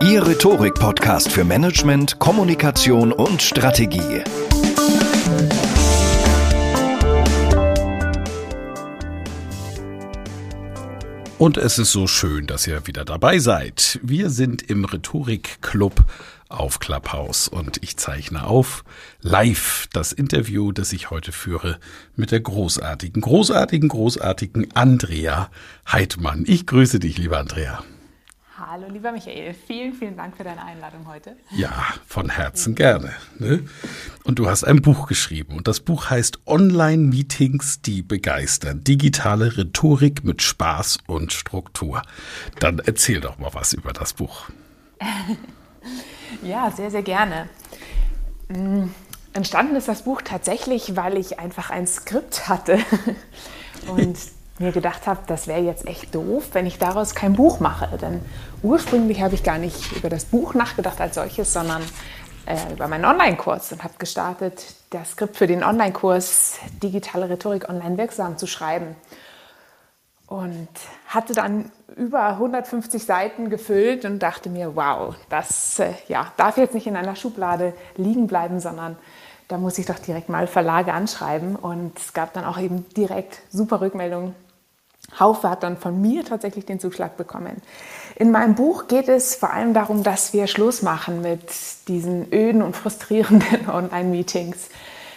Ihr Rhetorik-Podcast für Management, Kommunikation und Strategie. Und es ist so schön, dass ihr wieder dabei seid. Wir sind im Rhetorik-Club auf Clubhouse und ich zeichne auf live das Interview, das ich heute führe mit der großartigen, großartigen, großartigen Andrea Heidmann. Ich grüße dich, lieber Andrea. Hallo, lieber Michael. Vielen, vielen Dank für deine Einladung heute. Ja, von Herzen gerne. Ne? Und du hast ein Buch geschrieben und das Buch heißt Online-Meetings, die begeistern. Digitale Rhetorik mit Spaß und Struktur. Dann erzähl doch mal was über das Buch. ja, sehr, sehr gerne. Mm, entstanden ist das Buch tatsächlich, weil ich einfach ein Skript hatte. Und mir gedacht habe, das wäre jetzt echt doof, wenn ich daraus kein Buch mache. Denn ursprünglich habe ich gar nicht über das Buch nachgedacht als solches, sondern äh, über meinen Online-Kurs und habe gestartet, das Skript für den Online-Kurs Digitale Rhetorik online wirksam zu schreiben. Und hatte dann über 150 Seiten gefüllt und dachte mir, wow, das äh, ja, darf jetzt nicht in einer Schublade liegen bleiben, sondern da muss ich doch direkt mal Verlage anschreiben. Und es gab dann auch eben direkt super Rückmeldungen Haufe hat dann von mir tatsächlich den Zuschlag bekommen. In meinem Buch geht es vor allem darum, dass wir Schluss machen mit diesen öden und frustrierenden Online-Meetings,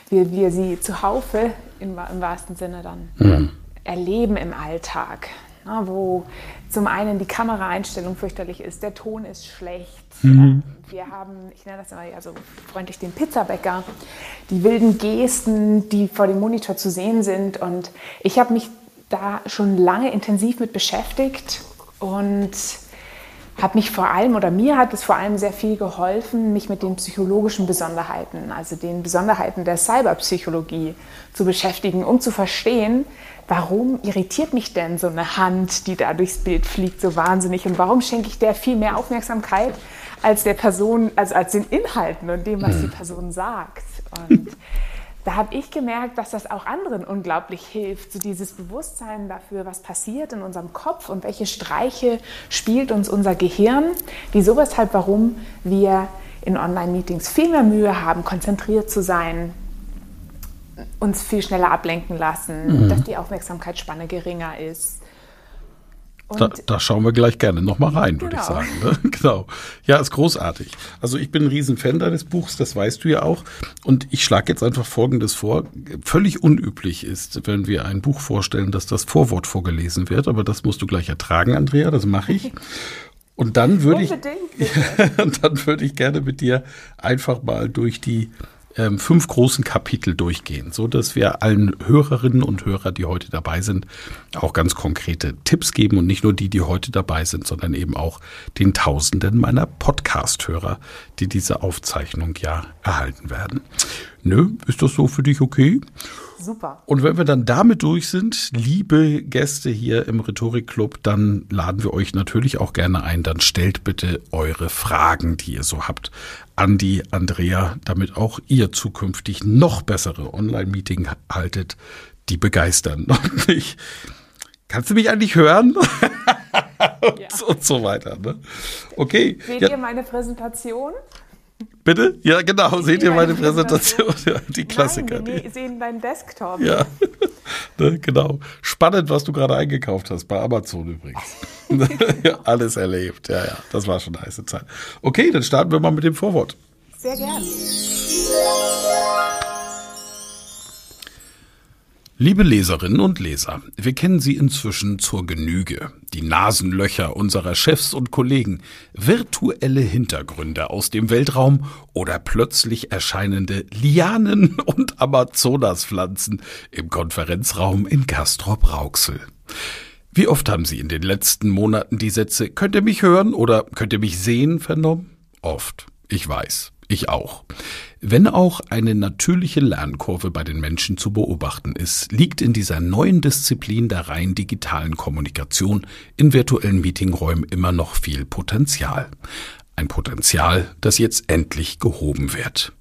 wie wir sie zuhaufe im, im wahrsten Sinne dann mhm. erleben im Alltag. Na, wo zum einen die Kameraeinstellung fürchterlich ist, der Ton ist schlecht. Mhm. Wir haben, ich nenne das immer ja so freundlich den Pizzabäcker, die wilden Gesten, die vor dem Monitor zu sehen sind. Und ich habe mich da schon lange intensiv mit beschäftigt und habe mich vor allem oder mir hat es vor allem sehr viel geholfen, mich mit den psychologischen Besonderheiten, also den Besonderheiten der Cyberpsychologie zu beschäftigen, um zu verstehen, warum irritiert mich denn so eine Hand, die da durchs Bild fliegt, so wahnsinnig und warum schenke ich der viel mehr Aufmerksamkeit als der Person, also als den Inhalten und dem, was die mhm. Person sagt. Und da habe ich gemerkt, dass das auch anderen unglaublich hilft, so dieses Bewusstsein dafür, was passiert in unserem Kopf und welche Streiche spielt uns unser Gehirn, wieso, weshalb, warum wir in Online-Meetings viel mehr Mühe haben, konzentriert zu sein, uns viel schneller ablenken lassen, mhm. dass die Aufmerksamkeitsspanne geringer ist da, da, schauen wir gleich gerne nochmal rein, genau. würde ich sagen. Ne? Genau. Ja, ist großartig. Also ich bin ein Riesenfan deines Buchs, das weißt du ja auch. Und ich schlage jetzt einfach Folgendes vor. Völlig unüblich ist, wenn wir ein Buch vorstellen, dass das Vorwort vorgelesen wird. Aber das musst du gleich ertragen, Andrea, das mache ich. Und dann würde ich, dann würde ich gerne mit dir einfach mal durch die ähm, fünf großen Kapitel durchgehen, so dass wir allen Hörerinnen und Hörer, die heute dabei sind, auch ganz konkrete Tipps geben und nicht nur die, die heute dabei sind, sondern eben auch den Tausenden meiner Podcast-Hörer, die diese Aufzeichnung ja erhalten werden. Nö, ist das so für dich okay? Super. Und wenn wir dann damit durch sind, liebe Gäste hier im Rhetorik-Club, dann laden wir euch natürlich auch gerne ein. Dann stellt bitte eure Fragen, die ihr so habt, an die Andrea, damit auch ihr zukünftig noch bessere Online-Meeting haltet, die begeistern. Und ich kannst du mich eigentlich hören? und, ja. und, so weiter. Ne? Okay. Seht ja. ihr meine Präsentation? Bitte? Ja, genau. Seht, Seht ihr meine, meine Präsentation? Ja, die Klassiker. Nein, wir sehen deinen Desktop. Ja, ne, genau. Spannend, was du gerade eingekauft hast, bei Amazon übrigens. ja, alles erlebt. Ja, ja, das war schon eine heiße Zeit. Okay, dann starten wir mal mit dem Vorwort. Sehr gern. Liebe Leserinnen und Leser, wir kennen Sie inzwischen zur Genüge. Die Nasenlöcher unserer Chefs und Kollegen, virtuelle Hintergründe aus dem Weltraum oder plötzlich erscheinende Lianen und Amazonaspflanzen im Konferenzraum in Castrop-Rauxel. Wie oft haben Sie in den letzten Monaten die Sätze Könnt ihr mich hören oder könnt ihr mich sehen vernommen? Oft. Ich weiß. Ich auch. Wenn auch eine natürliche Lernkurve bei den Menschen zu beobachten ist, liegt in dieser neuen Disziplin der rein digitalen Kommunikation in virtuellen Meetingräumen immer noch viel Potenzial. Ein Potenzial, das jetzt endlich gehoben wird.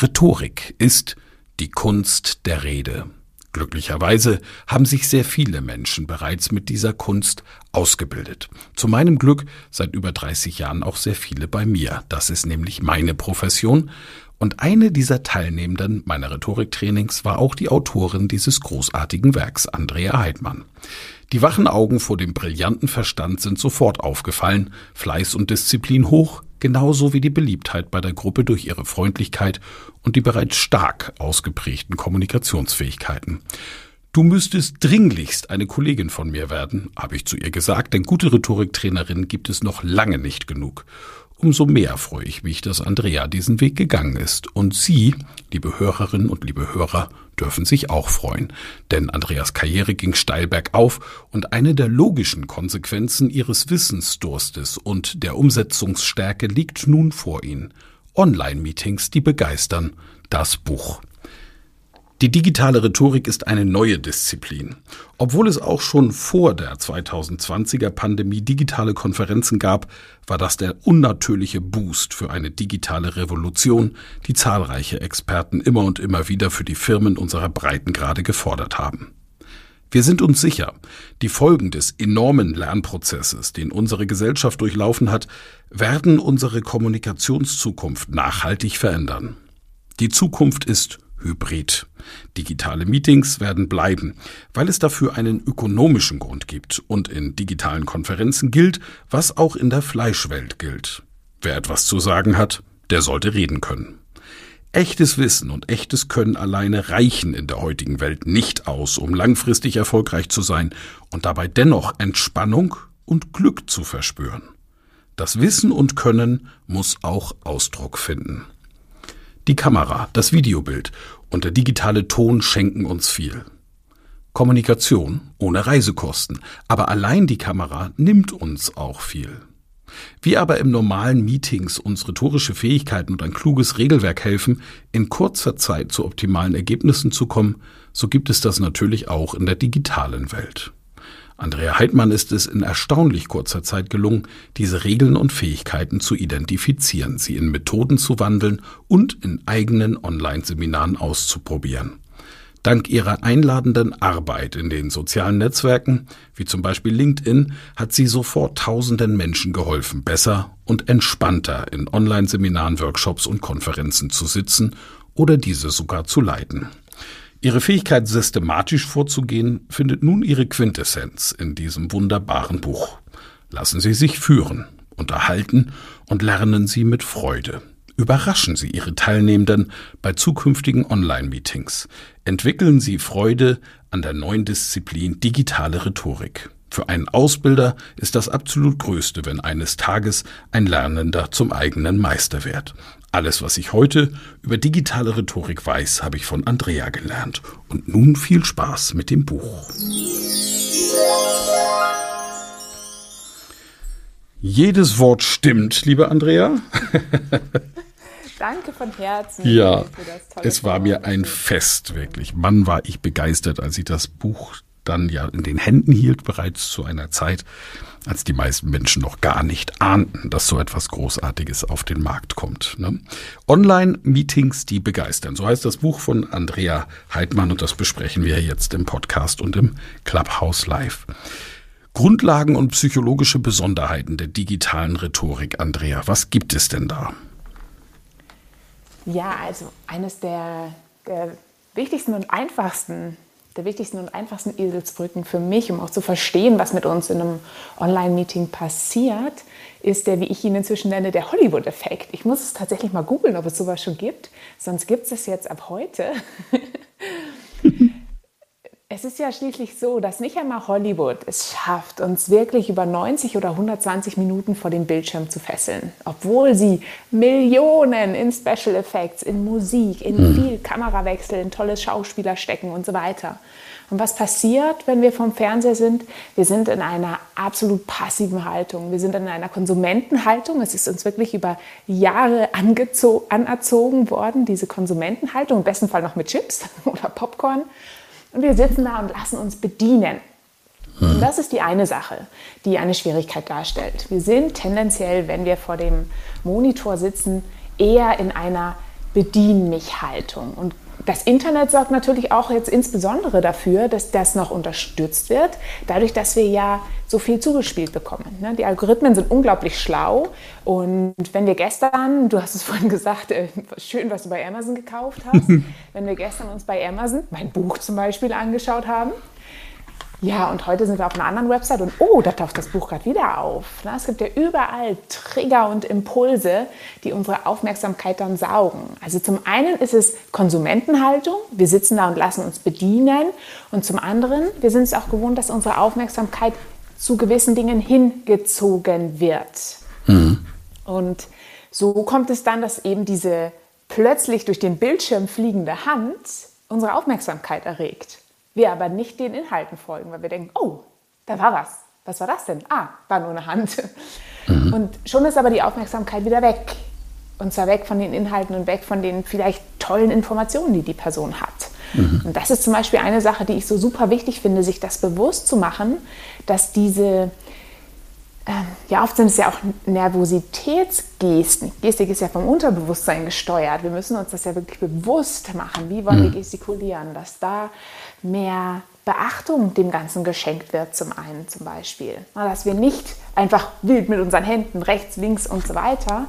Rhetorik ist die Kunst der Rede. Glücklicherweise haben sich sehr viele Menschen bereits mit dieser Kunst ausgebildet. Zu meinem Glück seit über 30 Jahren auch sehr viele bei mir. Das ist nämlich meine Profession. Und eine dieser Teilnehmenden meiner Rhetoriktrainings war auch die Autorin dieses großartigen Werks, Andrea Heidmann. Die wachen Augen vor dem brillanten Verstand sind sofort aufgefallen, Fleiß und Disziplin hoch, genauso wie die Beliebtheit bei der Gruppe durch ihre Freundlichkeit und die bereits stark ausgeprägten Kommunikationsfähigkeiten. Du müsstest dringlichst eine Kollegin von mir werden, habe ich zu ihr gesagt, denn gute Rhetoriktrainerin gibt es noch lange nicht genug. Umso mehr freue ich mich, dass Andrea diesen Weg gegangen ist. Und Sie, liebe Hörerinnen und liebe Hörer, dürfen sich auch freuen. Denn Andreas Karriere ging steil bergauf und eine der logischen Konsequenzen ihres Wissensdurstes und der Umsetzungsstärke liegt nun vor Ihnen. Online-Meetings, die begeistern. Das Buch. Die digitale Rhetorik ist eine neue Disziplin. Obwohl es auch schon vor der 2020er Pandemie digitale Konferenzen gab, war das der unnatürliche Boost für eine digitale Revolution, die zahlreiche Experten immer und immer wieder für die Firmen unserer Breitengrade gefordert haben. Wir sind uns sicher, die Folgen des enormen Lernprozesses, den unsere Gesellschaft durchlaufen hat, werden unsere Kommunikationszukunft nachhaltig verändern. Die Zukunft ist Hybrid. Digitale Meetings werden bleiben, weil es dafür einen ökonomischen Grund gibt und in digitalen Konferenzen gilt, was auch in der Fleischwelt gilt. Wer etwas zu sagen hat, der sollte reden können. Echtes Wissen und echtes Können alleine reichen in der heutigen Welt nicht aus, um langfristig erfolgreich zu sein und dabei dennoch Entspannung und Glück zu verspüren. Das Wissen und Können muss auch Ausdruck finden. Die Kamera, das Videobild und der digitale Ton schenken uns viel. Kommunikation ohne Reisekosten, aber allein die Kamera nimmt uns auch viel. Wie aber im normalen Meetings uns rhetorische Fähigkeiten und ein kluges Regelwerk helfen, in kurzer Zeit zu optimalen Ergebnissen zu kommen, so gibt es das natürlich auch in der digitalen Welt. Andrea Heidmann ist es in erstaunlich kurzer Zeit gelungen, diese Regeln und Fähigkeiten zu identifizieren, sie in Methoden zu wandeln und in eigenen Online-Seminaren auszuprobieren. Dank ihrer einladenden Arbeit in den sozialen Netzwerken, wie zum Beispiel LinkedIn, hat sie sofort tausenden Menschen geholfen, besser und entspannter in Online-Seminaren, Workshops und Konferenzen zu sitzen oder diese sogar zu leiten. Ihre Fähigkeit, systematisch vorzugehen, findet nun ihre Quintessenz in diesem wunderbaren Buch. Lassen Sie sich führen, unterhalten und lernen Sie mit Freude. Überraschen Sie Ihre Teilnehmenden bei zukünftigen Online-Meetings. Entwickeln Sie Freude an der neuen Disziplin digitale Rhetorik. Für einen Ausbilder ist das absolut Größte, wenn eines Tages ein Lernender zum eigenen Meister wird. Alles, was ich heute über digitale Rhetorik weiß, habe ich von Andrea gelernt. Und nun viel Spaß mit dem Buch. Jedes Wort stimmt, liebe Andrea. Danke von Herzen. Ja, es war mir ein Fest, wirklich. Mann, war ich begeistert, als ich das Buch dann ja in den Händen hielt, bereits zu einer Zeit, als die meisten Menschen noch gar nicht ahnten, dass so etwas Großartiges auf den Markt kommt. Ne? Online-Meetings, die begeistern. So heißt das Buch von Andrea Heidmann und das besprechen wir jetzt im Podcast und im Clubhouse Live. Grundlagen und psychologische Besonderheiten der digitalen Rhetorik, Andrea. Was gibt es denn da? Ja, also eines der, der wichtigsten und einfachsten der wichtigsten und einfachsten Eselsbrücken für mich, um auch zu verstehen, was mit uns in einem Online-Meeting passiert, ist der, wie ich ihn inzwischen nenne, der Hollywood-Effekt. Ich muss es tatsächlich mal googeln, ob es sowas schon gibt. Sonst gibt es es jetzt ab heute. Es ist ja schließlich so, dass nicht einmal Hollywood es schafft, uns wirklich über 90 oder 120 Minuten vor dem Bildschirm zu fesseln, obwohl sie Millionen in Special Effects, in Musik, in hm. viel Kamerawechsel, in tolle Schauspieler stecken und so weiter. Und was passiert, wenn wir vom Fernseher sind? Wir sind in einer absolut passiven Haltung. Wir sind in einer Konsumentenhaltung. Es ist uns wirklich über Jahre anerzogen worden, diese Konsumentenhaltung, im besten Fall noch mit Chips oder Popcorn. Und wir sitzen da und lassen uns bedienen. Und das ist die eine Sache, die eine Schwierigkeit darstellt. Wir sind tendenziell, wenn wir vor dem Monitor sitzen, eher in einer Bedien mich Haltung. Und das Internet sorgt natürlich auch jetzt insbesondere dafür, dass das noch unterstützt wird, dadurch, dass wir ja so viel zugespielt bekommen. Ne? Die Algorithmen sind unglaublich schlau und wenn wir gestern, du hast es vorhin gesagt, äh, schön, was du bei Amazon gekauft hast, wenn wir gestern uns bei Amazon mein Buch zum Beispiel angeschaut haben, ja, und heute sind wir auf einer anderen Website und oh, da taucht das Buch gerade wieder auf. Es gibt ja überall Trigger und Impulse, die unsere Aufmerksamkeit dann saugen. Also zum einen ist es Konsumentenhaltung, wir sitzen da und lassen uns bedienen. Und zum anderen, wir sind es auch gewohnt, dass unsere Aufmerksamkeit zu gewissen Dingen hingezogen wird. Mhm. Und so kommt es dann, dass eben diese plötzlich durch den Bildschirm fliegende Hand unsere Aufmerksamkeit erregt. Wir aber nicht den Inhalten folgen, weil wir denken, oh, da war was. Was war das denn? Ah, war nur eine Hand. Mhm. Und schon ist aber die Aufmerksamkeit wieder weg. Und zwar weg von den Inhalten und weg von den vielleicht tollen Informationen, die die Person hat. Mhm. Und das ist zum Beispiel eine Sache, die ich so super wichtig finde, sich das bewusst zu machen, dass diese ja, oft sind es ja auch Nervositätsgesten. Gestik ist ja vom Unterbewusstsein gesteuert. Wir müssen uns das ja wirklich bewusst machen. Wie wollen wir mhm. gestikulieren? Dass da mehr Beachtung dem Ganzen geschenkt wird, zum einen zum Beispiel. Dass wir nicht einfach wild mit unseren Händen rechts, links und so weiter,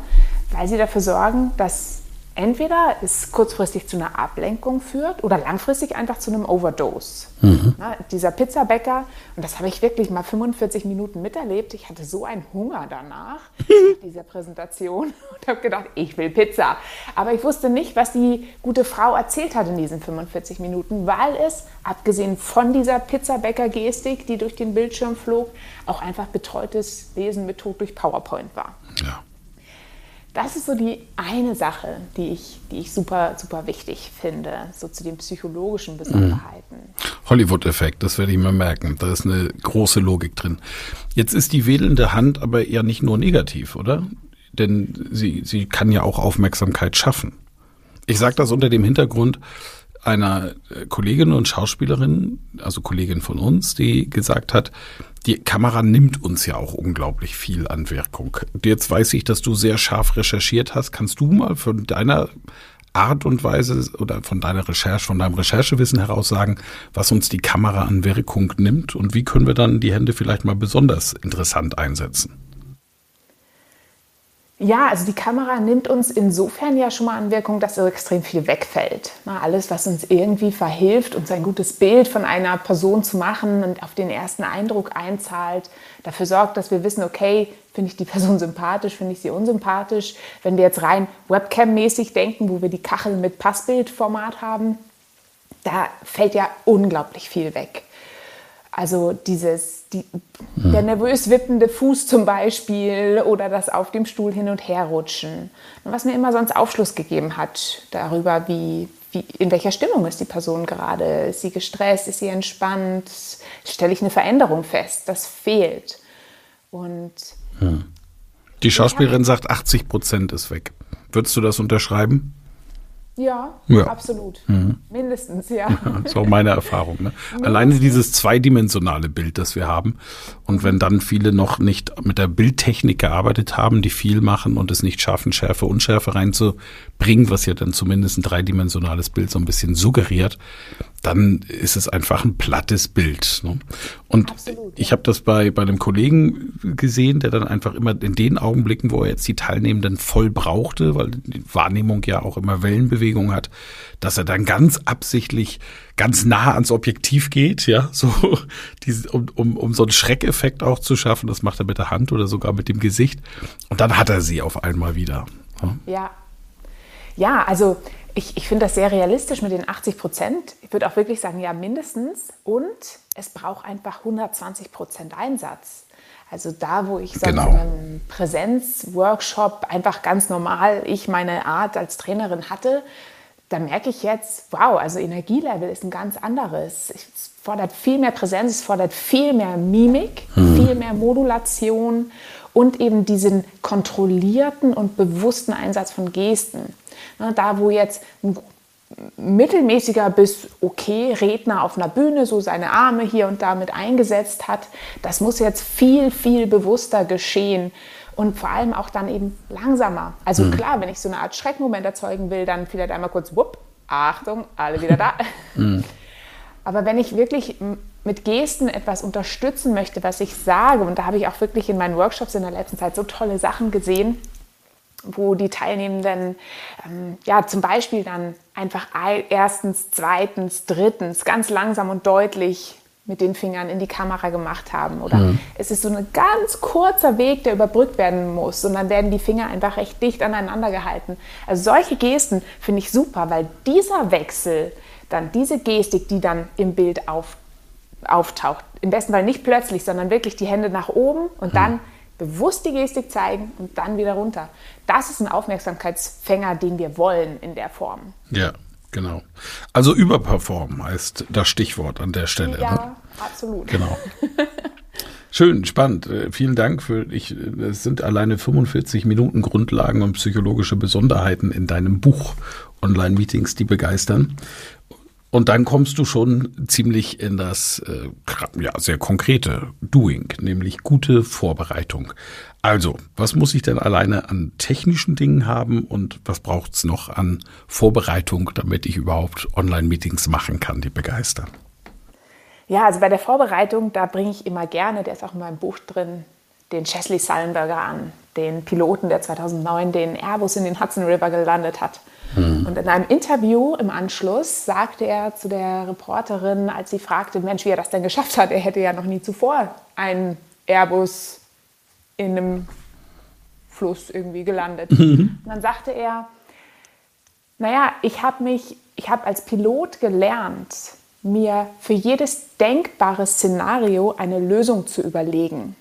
weil sie dafür sorgen, dass entweder es kurzfristig zu einer Ablenkung führt oder langfristig einfach zu einem Overdose. Mhm. Na, dieser Pizzabäcker, und das habe ich wirklich mal 45 Minuten miterlebt, ich hatte so einen Hunger danach, nach dieser Präsentation, und habe gedacht, ich will Pizza. Aber ich wusste nicht, was die gute Frau erzählt hat in diesen 45 Minuten, weil es, abgesehen von dieser Pizzabäcker-Gestik, die durch den Bildschirm flog, auch einfach betreutes Lesen mit Tod durch PowerPoint war. Ja. Das ist so die eine Sache, die ich, die ich super, super wichtig finde, so zu den psychologischen Besonderheiten. Mhm. Hollywood-Effekt, das werde ich mir merken. Da ist eine große Logik drin. Jetzt ist die wedelnde Hand aber eher nicht nur negativ, oder? Denn sie, sie kann ja auch Aufmerksamkeit schaffen. Ich sage das unter dem Hintergrund, einer äh, Kollegin und Schauspielerin, also Kollegin von uns, die gesagt hat, die Kamera nimmt uns ja auch unglaublich viel an Wirkung. Jetzt weiß ich, dass du sehr scharf recherchiert hast. Kannst du mal von deiner Art und Weise oder von deiner Recherche, von deinem Recherchewissen heraus sagen, was uns die Kamera an Wirkung nimmt und wie können wir dann die Hände vielleicht mal besonders interessant einsetzen? Ja, also die Kamera nimmt uns insofern ja schon mal an Wirkung, dass so extrem viel wegfällt. Na, alles, was uns irgendwie verhilft, uns ein gutes Bild von einer Person zu machen und auf den ersten Eindruck einzahlt, dafür sorgt, dass wir wissen, okay, finde ich die Person sympathisch, finde ich sie unsympathisch. Wenn wir jetzt rein Webcam-mäßig denken, wo wir die Kachel mit Passbildformat haben, da fällt ja unglaublich viel weg. Also dieses, die, mhm. der nervös wippende Fuß zum Beispiel oder das auf dem Stuhl hin und her rutschen. Was mir immer sonst Aufschluss gegeben hat darüber, wie, wie, in welcher Stimmung ist die Person gerade. Ist sie gestresst? Ist sie entspannt? Stelle ich eine Veränderung fest? Das fehlt. Und mhm. die Schauspielerin sagt, 80 Prozent ist weg. Würdest du das unterschreiben? Ja, Ja. absolut. Mhm. Mindestens, ja. Das ist auch meine Erfahrung. Ne? Alleine dieses zweidimensionale Bild, das wir haben. Und wenn dann viele noch nicht mit der Bildtechnik gearbeitet haben, die viel machen und es nicht schaffen, Schärfe, Unschärfe reinzubringen, was ja dann zumindest ein dreidimensionales Bild so ein bisschen suggeriert, dann ist es einfach ein plattes Bild. Ne? Und Absolut, ich habe das bei, bei einem Kollegen gesehen, der dann einfach immer in den Augenblicken, wo er jetzt die Teilnehmenden voll brauchte, weil die Wahrnehmung ja auch immer Wellenbewegung hat, dass er dann ganz absichtlich ganz nah ans Objektiv geht, ja, so, diese, um, um, um so einen Schreckeffekt auch zu schaffen. Das macht er mit der Hand oder sogar mit dem Gesicht. Und dann hat er sie auf einmal wieder. Ja. Ja, ja also ich, ich finde das sehr realistisch mit den 80 Prozent. Ich würde auch wirklich sagen, ja, mindestens. Und es braucht einfach 120 Prozent Einsatz. Also da, wo ich sonst Genau. in einem Präsenzworkshop einfach ganz normal ich meine Art als Trainerin hatte, da merke ich jetzt, wow, also Energielevel ist ein ganz anderes. Es fordert viel mehr Präsenz, es fordert viel mehr Mimik, viel mehr Modulation und eben diesen kontrollierten und bewussten Einsatz von Gesten. Na, Da, wo jetzt ein mittelmäßiger bis okay Redner auf einer Bühne so seine Arme hier und da mit eingesetzt hat, das muss jetzt viel, viel bewusster geschehen und vor allem auch dann eben langsamer. Also klar, wenn ich so eine Art Schreckmoment erzeugen will, dann vielleicht einmal kurz, wupp, Achtung, alle wieder da. Aber wenn ich wirklich mit Gesten etwas unterstützen möchte, was ich sage, und da habe ich auch wirklich in meinen Workshops in der letzten Zeit so tolle Sachen gesehen, wo die Teilnehmenden ähm, ja zum Beispiel dann einfach ei- erstens, zweitens, drittens ganz langsam und deutlich mit den Fingern in die Kamera gemacht haben. Oder es ist so ein ganz kurzer Weg, der überbrückt werden muss. Und dann werden die Finger einfach recht dicht aneinander gehalten. Also solche Gesten finde ich super, weil dieser Wechsel, dann diese Gestik, die dann im Bild auf, auftaucht, im besten Fall nicht plötzlich, sondern wirklich die Hände nach oben und dann bewusst die Gestik zeigen und dann wieder runter. Das ist ein Aufmerksamkeitsfänger, den wir wollen in der Form. Ja, genau. Also überperformen heißt das Stichwort an der Stelle. Ne? Ja, absolut. Genau. Schön, spannend. Äh, Vielen Dank für ich. äh, Es sind alleine 45 Minuten Grundlagen und psychologische Besonderheiten in deinem Buch Online-Meetings, die begeistern. Und dann kommst du schon ziemlich in das äh, ja, sehr konkrete Doing, nämlich gute Vorbereitung. Also, was muss ich denn alleine an technischen Dingen haben und was braucht's noch an Vorbereitung, damit ich überhaupt Online-Meetings machen kann, die begeistern? Ja, also bei der Vorbereitung, da bringe ich immer gerne, der ist auch in meinem Buch drin, den Chesley Sullenberger an, den Piloten, der 2009 den Airbus in den Hudson River gelandet hat. Und in einem Interview im Anschluss sagte er zu der Reporterin, als sie fragte, Mensch, wie er das denn geschafft hat, er hätte ja noch nie zuvor einen Airbus in einem Fluss irgendwie gelandet. Und dann sagte er, naja, ich habe mich, ich habe als Pilot gelernt, mir für jedes denkbare Szenario eine Lösung zu überlegen.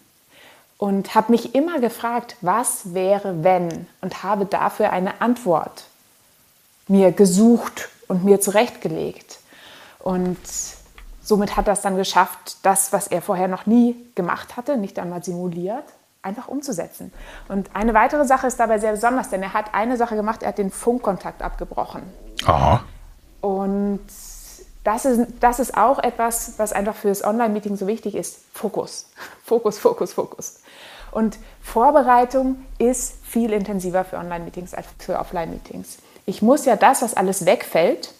Und habe mich immer gefragt, was wäre, wenn? Und habe dafür eine Antwort mir gesucht und mir zurechtgelegt. Und somit hat er es dann geschafft, das, was er vorher noch nie gemacht hatte, nicht einmal simuliert, einfach umzusetzen. Und eine weitere Sache ist dabei sehr besonders, denn er hat eine Sache gemacht, er hat den Funkkontakt abgebrochen. Aha. Und das ist, das ist auch etwas, was einfach für das Online-Meeting so wichtig ist. Fokus. Fokus, Fokus, Fokus. Und Vorbereitung ist viel intensiver für Online-Meetings als für Offline-Meetings. Ich muss ja das, was alles wegfällt,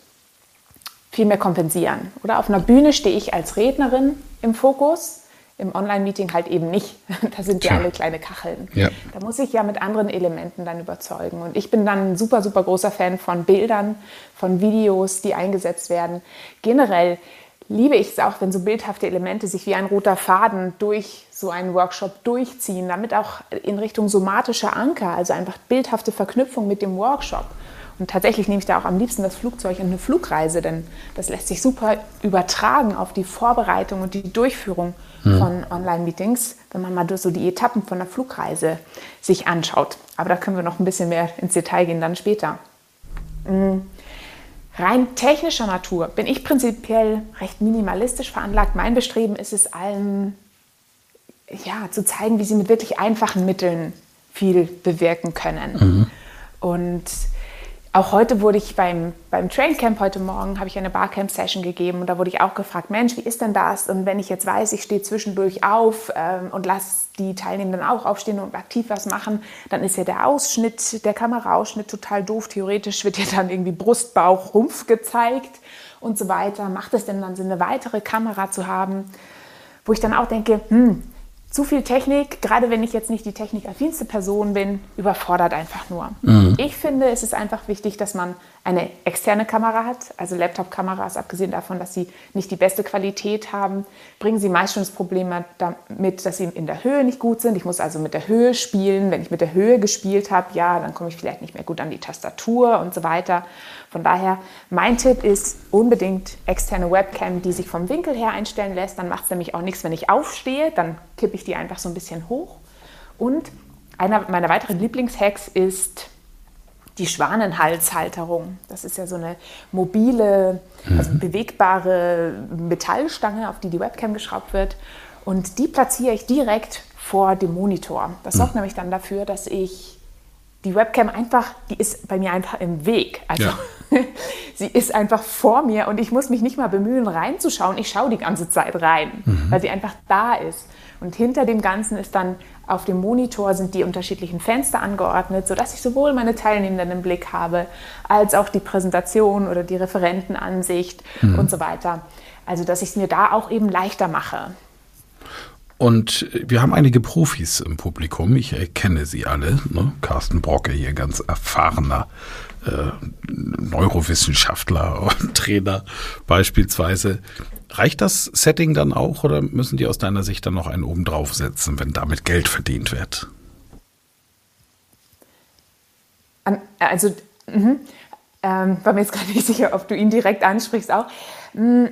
viel mehr kompensieren. Oder auf einer Bühne stehe ich als Rednerin im Fokus, im Online-Meeting halt eben nicht. Da sind ja alle kleine Kacheln. Ja. Da muss ich ja mit anderen Elementen dann überzeugen. Und ich bin dann ein super, super großer Fan von Bildern, von Videos, die eingesetzt werden. Generell liebe ich es auch, wenn so bildhafte Elemente sich wie ein roter Faden durch so einen Workshop durchziehen, damit auch in Richtung somatischer Anker, also einfach bildhafte Verknüpfung mit dem Workshop. Und tatsächlich nehme ich da auch am liebsten das Flugzeug und eine Flugreise, denn das lässt sich super übertragen auf die Vorbereitung und die Durchführung von Online-Meetings, wenn man mal so die Etappen von der Flugreise sich anschaut. Aber da können wir noch ein bisschen mehr ins Detail gehen dann später. Mm. Rein technischer Natur bin ich prinzipiell recht minimalistisch veranlagt. Mein Bestreben ist es allen, ja, zu zeigen, wie sie mit wirklich einfachen Mitteln viel bewirken können. Und auch heute wurde ich beim, beim Traincamp heute Morgen, habe ich eine Barcamp-Session gegeben und da wurde ich auch gefragt, Mensch, wie ist denn das? Und wenn ich jetzt weiß, ich stehe zwischendurch auf ähm, und lasse die Teilnehmenden auch aufstehen und aktiv was machen, dann ist ja der Ausschnitt, der Kameraausschnitt total doof. Theoretisch wird ja dann irgendwie Brust, Bauch, Rumpf gezeigt und so weiter. Macht es denn dann Sinn, eine weitere Kamera zu haben? Wo ich dann auch denke, hm, zu viel Technik, gerade wenn ich jetzt nicht die technikaffinste Person bin, überfordert einfach nur. Mhm. Ich finde, es ist einfach wichtig, dass man eine externe Kamera hat. Also Laptop-Kameras, abgesehen davon, dass sie nicht die beste Qualität haben, bringen sie meist schon das Problem damit, dass sie in der Höhe nicht gut sind. Ich muss also mit der Höhe spielen. Wenn ich mit der Höhe gespielt habe, ja, dann komme ich vielleicht nicht mehr gut an die Tastatur und so weiter. Von daher, mein Tipp ist unbedingt externe Webcam, die sich vom Winkel her einstellen lässt. Dann macht es nämlich auch nichts, wenn ich aufstehe. Dann kippe ich die einfach so ein bisschen hoch. Und einer meiner weiteren Lieblingshacks ist die Schwanenhalshalterung. Das ist ja so eine mobile, also mhm. bewegbare Metallstange, auf die die Webcam geschraubt wird. Und die platziere ich direkt vor dem Monitor. Das sorgt mhm. nämlich dann dafür, dass ich die Webcam einfach, die ist bei mir einfach im Weg. Also ja. sie ist einfach vor mir und ich muss mich nicht mal bemühen, reinzuschauen. Ich schaue die ganze Zeit rein, mhm. weil sie einfach da ist. Und hinter dem Ganzen ist dann auf dem Monitor sind die unterschiedlichen Fenster angeordnet, sodass ich sowohl meine Teilnehmenden im Blick habe, als auch die Präsentation oder die Referentenansicht mhm. und so weiter. Also, dass ich es mir da auch eben leichter mache. Und wir haben einige Profis im Publikum. Ich erkenne sie alle. Ne? Carsten Brocke hier, ganz erfahrener Neurowissenschaftler und Trainer beispielsweise. Reicht das Setting dann auch oder müssen die aus deiner Sicht dann noch einen oben drauf setzen, wenn damit Geld verdient wird? Also, mh, ähm, war mir jetzt gerade nicht sicher, ob du ihn direkt ansprichst auch. Hm,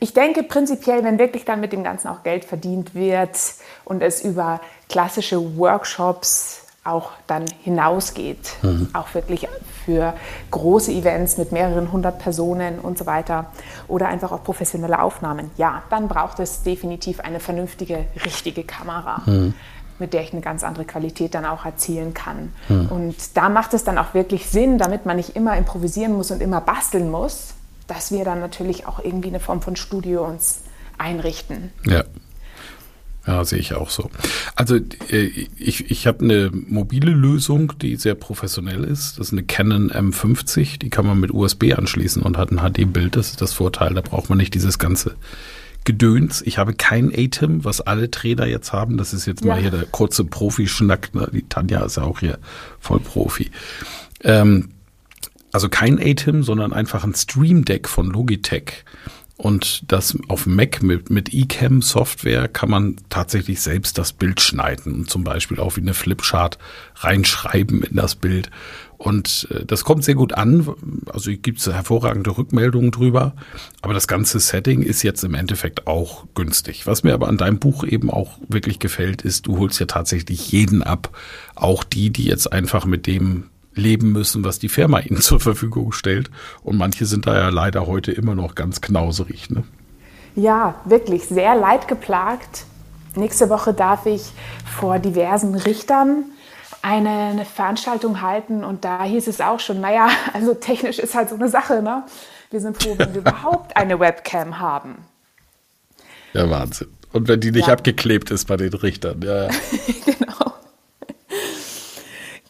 ich denke prinzipiell, wenn wirklich dann mit dem Ganzen auch Geld verdient wird und es über klassische Workshops auch dann hinausgeht, mhm. auch wirklich für große Events mit mehreren hundert Personen und so weiter oder einfach auch professionelle Aufnahmen, ja, dann braucht es definitiv eine vernünftige, richtige Kamera. Mhm. mit der ich eine ganz andere Qualität dann auch erzielen kann. Mhm. Und da macht es dann auch wirklich Sinn, damit man nicht immer improvisieren muss und immer basteln muss, dass wir dann natürlich auch irgendwie eine Form von Studio uns einrichten. Ja. Ja, sehe ich auch so. Also äh, ich, ich habe eine mobile Lösung, die sehr professionell ist. Das ist eine Canon M50, die kann man mit USB anschließen und hat ein HD-Bild. Das ist das Vorteil, da braucht man nicht dieses ganze Gedöns. Ich habe kein Atem, was alle Trainer jetzt haben. Das ist jetzt ja. mal hier der kurze Profi-Schnack. Ne? Die Tanja ist ja auch hier voll Profi. Ähm, also kein Atem, sondern einfach ein Stream Deck von Logitech. Und das auf Mac mit, mit eCam Software kann man tatsächlich selbst das Bild schneiden und zum Beispiel auch wie eine Flipchart reinschreiben in das Bild. Und äh, das kommt sehr gut an. Also gibt es hervorragende Rückmeldungen drüber. Aber das ganze Setting ist jetzt im Endeffekt auch günstig. Was mir aber an deinem Buch eben auch wirklich gefällt, ist, du holst ja tatsächlich jeden ab. Auch die, die jetzt einfach mit dem leben müssen, was die Firma ihnen zur Verfügung stellt. Und manche sind da ja leider heute immer noch ganz knauserig. Ne? Ja, wirklich sehr leidgeplagt. Nächste Woche darf ich vor diversen Richtern eine, Veranstaltung halten und da hieß es auch schon, naja, also technisch ist halt so eine Sache, ne? Wir sind froh, wenn wir überhaupt eine Webcam haben. Ja, Wahnsinn. Und wenn die nicht ja. abgeklebt ist bei den Richtern, ja. genau.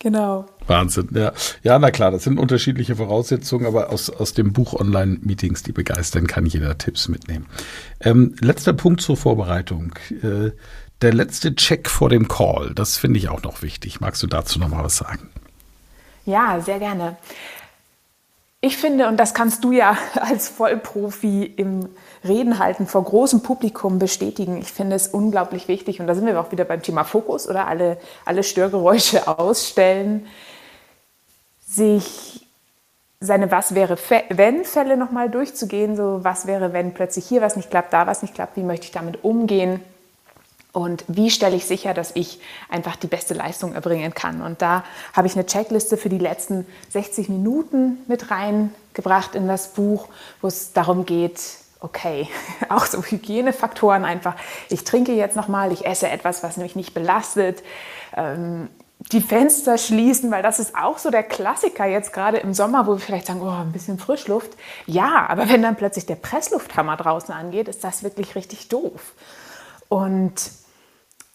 Genau. Wahnsinn, ja. Ja, na klar, das sind unterschiedliche Voraussetzungen, aber aus, aus dem Buch Online-Meetings, die begeistern, kann jeder Tipps mitnehmen. Ähm, letzter Punkt zur Vorbereitung. Äh, der letzte Check vor dem Call, das finde ich auch noch wichtig. Magst du dazu noch mal was sagen? Ja, sehr gerne. Ich finde, und das kannst du ja als Vollprofi im Reden halten vor großem Publikum bestätigen. Ich finde es unglaublich wichtig und da sind wir auch wieder beim Thema Fokus oder alle, alle Störgeräusche ausstellen, sich seine Was wäre wenn Fälle nochmal durchzugehen, so was wäre wenn plötzlich hier was nicht klappt, da was nicht klappt, wie möchte ich damit umgehen und wie stelle ich sicher, dass ich einfach die beste Leistung erbringen kann. Und da habe ich eine Checkliste für die letzten 60 Minuten mit reingebracht in das Buch, wo es darum geht, okay, auch so Hygienefaktoren einfach. Ich trinke jetzt nochmal, ich esse etwas, was mich nicht belastet. Ähm, die Fenster schließen, weil das ist auch so der Klassiker jetzt gerade im Sommer, wo wir vielleicht sagen, oh, ein bisschen Frischluft. Ja, aber wenn dann plötzlich der Presslufthammer draußen angeht, ist das wirklich richtig doof. Und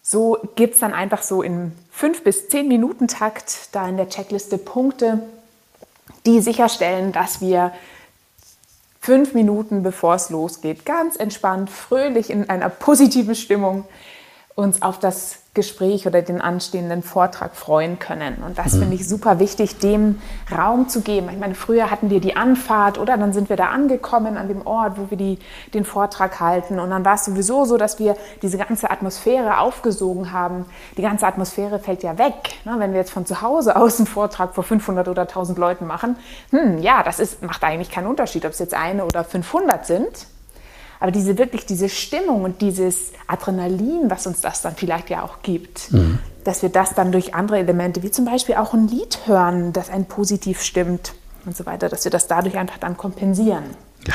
so gibt es dann einfach so in fünf bis zehn Minuten Takt da in der Checkliste Punkte, die sicherstellen, dass wir fünf Minuten bevor es losgeht, ganz entspannt, fröhlich in einer positiven Stimmung uns auf das Gespräch oder den anstehenden Vortrag freuen können. Und das mhm. finde ich super wichtig, dem Raum zu geben. Ich meine, früher hatten wir die Anfahrt oder dann sind wir da angekommen an dem Ort, wo wir die, den Vortrag halten. Und dann war es sowieso so, dass wir diese ganze Atmosphäre aufgesogen haben. Die ganze Atmosphäre fällt ja weg. Ne? Wenn wir jetzt von zu Hause aus einen Vortrag vor 500 oder 1000 Leuten machen, hm, ja, das ist, macht eigentlich keinen Unterschied, ob es jetzt eine oder 500 sind. Aber diese wirklich diese Stimmung und dieses Adrenalin, was uns das dann vielleicht ja auch gibt, mhm. dass wir das dann durch andere Elemente, wie zum Beispiel auch ein Lied hören, das einen positiv stimmt und so weiter, dass wir das dadurch einfach dann kompensieren. Ja,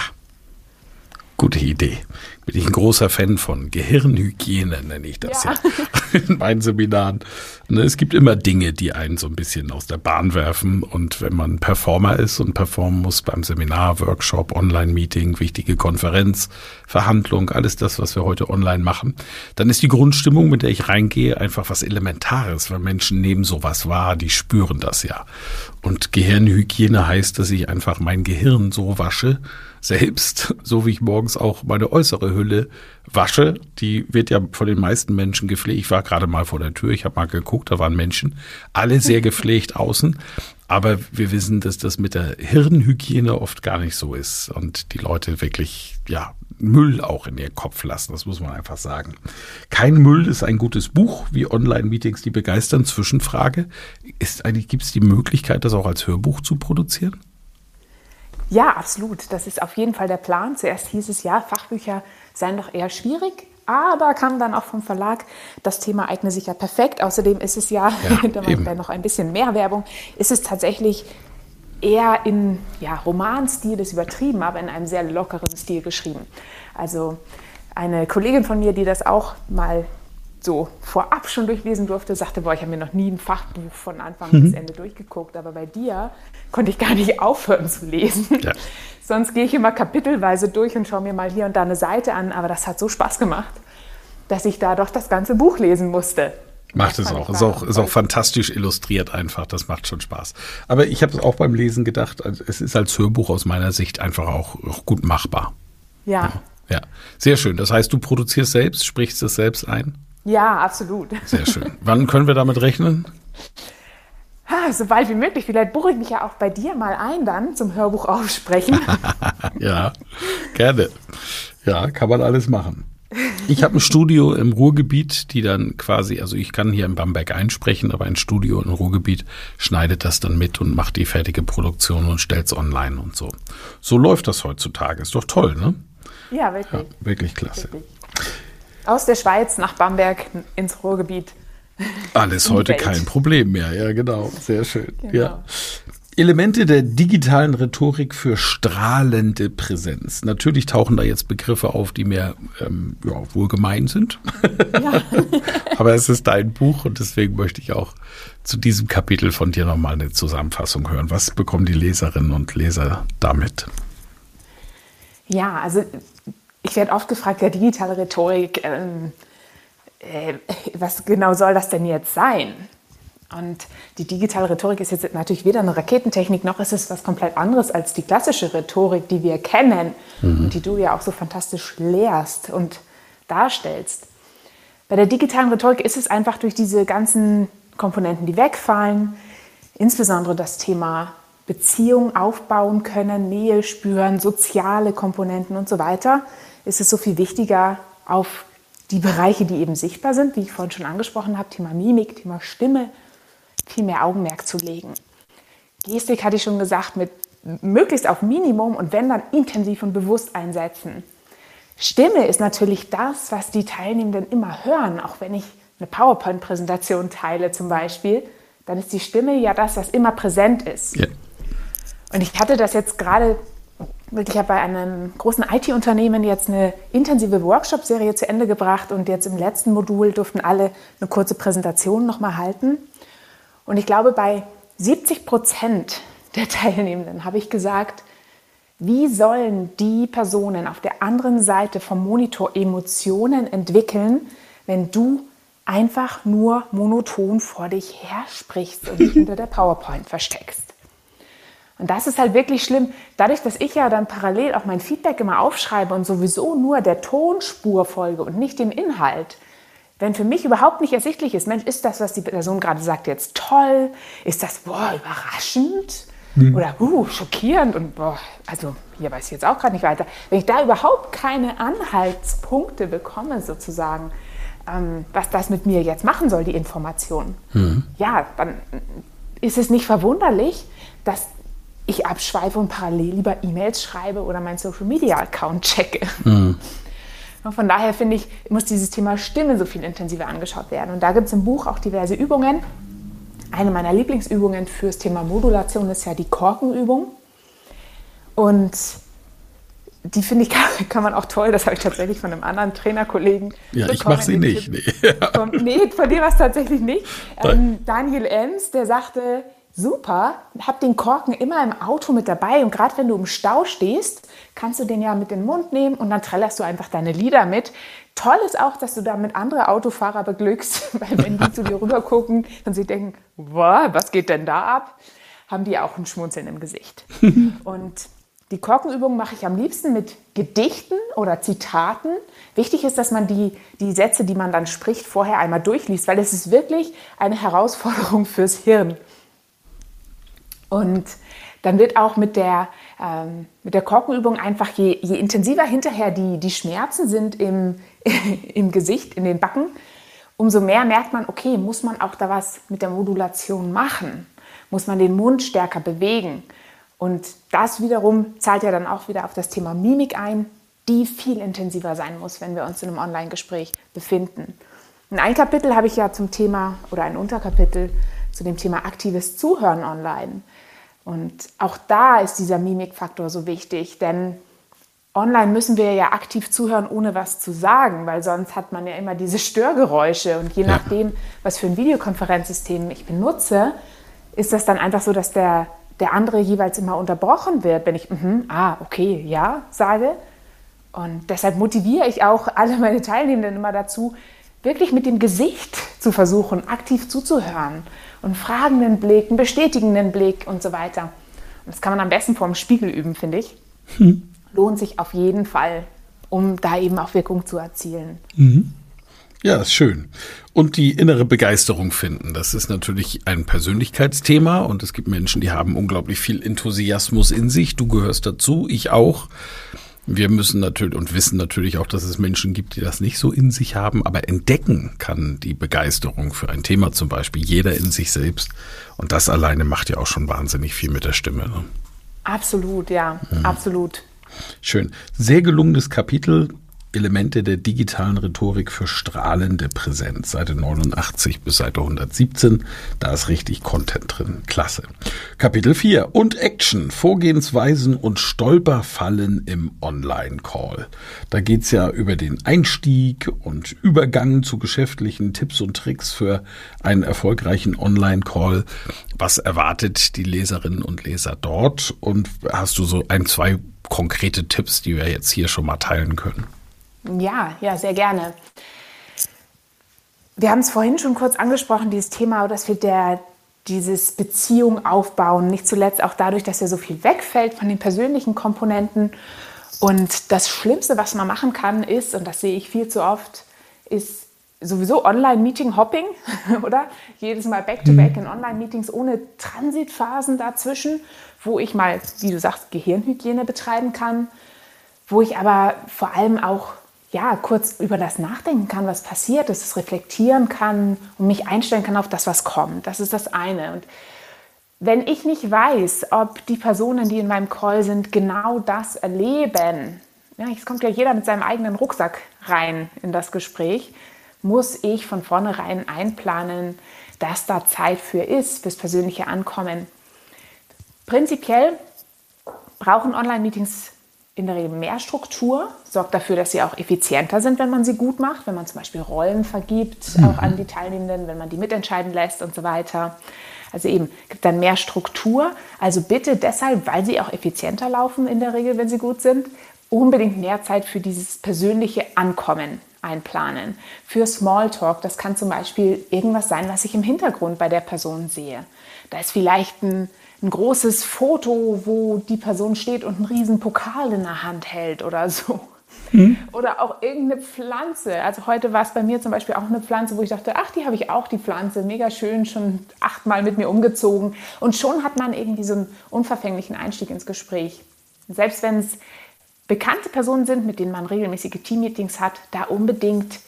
Gute Idee. Bin ich ein großer Fan von. Gehirnhygiene nenne ich das ja, ja in meinen Seminaren. Ne, es gibt immer Dinge, die einen so ein bisschen aus der Bahn werfen. Und wenn man Performer ist und performen muss beim Seminar, Workshop, Online-Meeting, wichtige Konferenz, Verhandlung, alles das, was wir heute online machen, dann ist die Grundstimmung, mit der ich reingehe, einfach was Elementares, weil Menschen nehmen sowas wahr, die spüren das ja. Und Gehirnhygiene heißt, dass ich einfach mein Gehirn so wasche, selbst, so wie ich morgens auch meine äußere Hülle wasche, die wird ja von den meisten Menschen gepflegt. Ich war gerade mal vor der Tür, ich habe mal geguckt, da waren Menschen, alle sehr gepflegt außen. Aber wir wissen, dass das mit der Hirnhygiene oft gar nicht so ist und die Leute wirklich, ja, Müll auch in ihren Kopf lassen. Das muss man einfach sagen. Kein Müll ist ein gutes Buch, wie Online-Meetings, die begeistern. Zwischenfrage. Ist eigentlich, gibt es die Möglichkeit, das auch als Hörbuch zu produzieren? Ja, absolut. Das ist auf jeden Fall der Plan. Zuerst hieß es ja, Fachbücher seien doch eher schwierig. Aber kam dann auch vom Verlag, das Thema eigne sich ja perfekt. Außerdem ist es ja, ja da mache ich noch ein bisschen mehr Werbung, ist es tatsächlich eher in ja, Romanstil, ist übertrieben, aber in einem sehr lockeren Stil geschrieben. Also eine Kollegin von mir, die das auch mal so vorab schon durchlesen durfte, sagte, boah, ich habe mir noch nie ein Fachbuch von Anfang mhm. bis Ende durchgeguckt, aber bei dir konnte ich gar nicht aufhören zu lesen. Ja. Sonst gehe ich immer kapitelweise durch und schaue mir mal hier und da eine Seite an, aber das hat so Spaß gemacht, dass ich da doch das ganze Buch lesen musste. Macht es auch. Ist auch, ist auch fantastisch illustriert einfach. Das macht schon Spaß. Aber ich habe es auch beim Lesen gedacht, also es ist als Hörbuch aus meiner Sicht einfach auch, auch gut machbar. Ja. ja. Ja, sehr schön. Das heißt, du produzierst selbst, sprichst es selbst ein? Ja, absolut. Sehr schön. Wann können wir damit rechnen? Ha, so bald wie möglich. Vielleicht buche ich mich ja auch bei dir mal ein dann zum Hörbuch aufsprechen. ja, gerne. Ja, kann man alles machen. Ich habe ein Studio im Ruhrgebiet, die dann quasi, also ich kann hier in Bamberg einsprechen, aber ein Studio im Ruhrgebiet schneidet das dann mit und macht die fertige Produktion und stellt es online und so. So läuft das heutzutage. Ist doch toll, ne? Ja, wirklich. Ja, wirklich klasse. Wirklich. Aus der Schweiz nach Bamberg ins Ruhrgebiet. Alles heute Welt. kein Problem mehr. Ja, genau. Sehr schön. Genau. Ja. Elemente der digitalen Rhetorik für strahlende Präsenz. Natürlich tauchen da jetzt Begriffe auf, die mehr ähm, ja, wohlgemein sind. Ja. Aber es ist dein Buch und deswegen möchte ich auch zu diesem Kapitel von dir nochmal eine Zusammenfassung hören. Was bekommen die Leserinnen und Leser damit? Ja, also ich werde oft gefragt, ja, digitale Rhetorik, ähm, äh, was genau soll das denn jetzt sein? Und die digitale Rhetorik ist jetzt natürlich weder eine Raketentechnik, noch ist es was komplett anderes als die klassische Rhetorik, die wir kennen mhm. und die du ja auch so fantastisch lehrst und darstellst. Bei der digitalen Rhetorik ist es einfach durch diese ganzen Komponenten, die wegfallen, insbesondere das Thema Beziehung aufbauen können, Nähe spüren, soziale Komponenten und so weiter, ist es so viel wichtiger, auf die Bereiche, die eben sichtbar sind, wie ich vorhin schon angesprochen habe, Thema Mimik, Thema Stimme, viel mehr Augenmerk zu legen. Gestik hatte ich schon gesagt, mit möglichst auf Minimum und wenn dann intensiv und bewusst einsetzen. Stimme ist natürlich das, was die Teilnehmenden immer hören, auch wenn ich eine PowerPoint-Präsentation teile zum Beispiel, dann ist die Stimme ja das, was immer präsent ist. Ja. Und ich hatte das jetzt gerade wirklich habe bei einem großen IT-Unternehmen jetzt eine intensive Workshop-Serie zu Ende gebracht und jetzt im letzten Modul durften alle eine kurze Präsentation nochmal halten. Und ich glaube, bei 70 Prozent der Teilnehmenden habe ich gesagt, wie sollen die Personen auf der anderen Seite vom Monitor Emotionen entwickeln, wenn du einfach nur monoton vor dich her sprichst und dich hinter der PowerPoint versteckst? Und das ist halt wirklich schlimm. Dadurch, dass ich ja dann parallel auch mein Feedback immer aufschreibe und sowieso nur der Tonspur folge und nicht dem Inhalt, wenn für mich überhaupt nicht ersichtlich ist, Mensch, ist das, was die Person gerade sagt, jetzt toll? Ist das, boah, überraschend? Mhm. Oder, uh, schockierend? Und, boah, also, hier weiß ich jetzt auch gerade nicht weiter. Wenn ich da überhaupt keine Anhaltspunkte bekomme, sozusagen, ähm, was das mit mir jetzt machen soll, die Information, mhm. ja, dann ist es nicht verwunderlich, dass ich abschweife und parallel lieber E-Mails schreibe oder meinen Social Media Account checke. Mhm. Von daher finde ich, muss dieses Thema Stimme so viel intensiver angeschaut werden. Und da gibt es im Buch auch diverse Übungen. Eine meiner Lieblingsübungen fürs Thema Modulation ist ja die Korkenübung. Und die finde ich, kann, man auch toll. Das habe ich tatsächlich von einem anderen Trainerkollegen. Ja, ich mache sie nicht. Nee. Von, nee, von dir war es tatsächlich nicht. Ähm, Daniel Enz, der sagte, super, hab den Korken immer im Auto mit dabei und gerade wenn du im Stau stehst, kannst du den ja mit in den Mund nehmen und dann trällerst du einfach deine Lieder mit. Toll ist auch, dass du damit andere Autofahrer beglückst, weil wenn die zu dir rüber gucken und sie denken, wow, was geht denn da ab, haben die auch ein Schmunzeln im Gesicht. und die Korkenübung mache ich am liebsten mit Gedichten oder Zitaten. Wichtig ist, dass man die, die Sätze, die man dann spricht, vorher einmal durchliest, weil es ist wirklich eine Herausforderung fürs Hirn. Und dann wird auch mit der, ähm, mit der Korkenübung einfach, je, je intensiver hinterher die, die Schmerzen sind im, im Gesicht, in den Backen, umso mehr merkt man, okay, muss man auch da was mit der Modulation machen? Muss man den Mund stärker bewegen? Und das wiederum zahlt ja dann auch wieder auf das Thema Mimik ein, die viel intensiver sein muss, wenn wir uns in einem Online-Gespräch befinden. Und ein Kapitel habe ich ja zum Thema oder ein Unterkapitel zu dem Thema aktives Zuhören online. Und auch da ist dieser Mimikfaktor so wichtig, denn online müssen wir ja aktiv zuhören, ohne was zu sagen, weil sonst hat man ja immer diese Störgeräusche. Und je ja. nachdem, was für ein Videokonferenzsystem ich benutze, ist das dann einfach so, dass der, der andere jeweils immer unterbrochen wird, wenn ich, mm -hmm, ah, okay, ja, sage. Und deshalb motiviere ich auch alle meine Teilnehmenden immer dazu, wirklich mit dem Gesicht zu versuchen, aktiv zuzuhören und fragenden Blick, einen bestätigenden Blick und so weiter. Und das kann man am besten vor dem Spiegel üben, finde ich. Hm. Lohnt sich auf jeden Fall, um da eben auch Wirkung zu erzielen. Mhm. Ja, ist schön. Und die innere Begeisterung finden. Das ist natürlich ein Persönlichkeitsthema und es gibt Menschen, die haben unglaublich viel Enthusiasmus in sich. Du gehörst dazu, ich auch. Wir müssen natürlich und wissen natürlich auch, dass es Menschen gibt, die das nicht so in sich haben, aber entdecken kann die Begeisterung für ein Thema zum Beispiel jeder in sich selbst. Und das alleine macht ja auch schon wahnsinnig viel mit der Stimme. Ne? Absolut, ja, mhm. absolut. Schön. Sehr gelungenes Kapitel. Elemente der digitalen Rhetorik für strahlende Präsenz. Seite 89 bis Seite 117. Da ist richtig Content drin. Klasse. Kapitel 4. Und Action. Vorgehensweisen und Stolperfallen im Online-Call. Da geht's ja über den Einstieg und Übergang zu geschäftlichen Tipps und Tricks für einen erfolgreichen Online-Call. Was erwartet die Leserinnen und Leser dort? Und hast du so ein, zwei konkrete Tipps, die wir jetzt hier schon mal teilen können? Ja, ja, sehr gerne. Wir haben es vorhin schon kurz angesprochen, dieses Thema, dass wir der, dieses Beziehung aufbauen, nicht zuletzt auch dadurch, dass ja so viel wegfällt von den persönlichen Komponenten. Und das Schlimmste, was man machen kann, ist, und das sehe ich viel zu oft, ist sowieso Online-Meeting-Hopping, oder? Jedes Mal Back-to-Back -back in Online-Meetings ohne Transitphasen dazwischen, wo ich mal, wie du sagst, Gehirnhygiene betreiben kann, wo ich aber vor allem auch ja, kurz über das nachdenken kann, was passiert ist, es reflektieren kann und mich einstellen kann auf das, was kommt. Das ist das eine. Und wenn ich nicht weiß, ob die Personen, die in meinem Call sind, genau das erleben, ja, es kommt ja jeder mit seinem eigenen Rucksack rein in das Gespräch, muss ich von vornherein einplanen, dass da Zeit für ist, fürs persönliche Ankommen. Prinzipiell brauchen Online-Meetings in der Regel mehr Struktur, sorgt dafür, dass sie auch effizienter sind, wenn man sie gut macht, wenn man zum Beispiel Rollen vergibt, mhm. auch an die Teilnehmenden, wenn man die mitentscheiden lässt und so weiter. Also eben, gibt dann mehr Struktur. Also bitte deshalb, weil sie auch effizienter laufen in der Regel, wenn sie gut sind, unbedingt mehr Zeit für dieses persönliche Ankommen einplanen. Für Smalltalk, das kann zum Beispiel irgendwas sein, was ich im Hintergrund bei der Person sehe. Da ist vielleicht ein, ein großes Foto, wo die Person steht und einen riesen Pokal in der Hand hält oder so. Mhm. Oder auch irgendeine Pflanze. Also heute war es bei mir zum Beispiel auch eine Pflanze, wo ich dachte, ach, die habe ich auch, die Pflanze, mega schön, schon achtmal mit mir umgezogen. Und schon hat man irgendwie so einen unverfänglichen Einstieg ins Gespräch. Selbst wenn es bekannte Personen sind, mit denen man regelmäßige Teammeetings hat, da unbedingt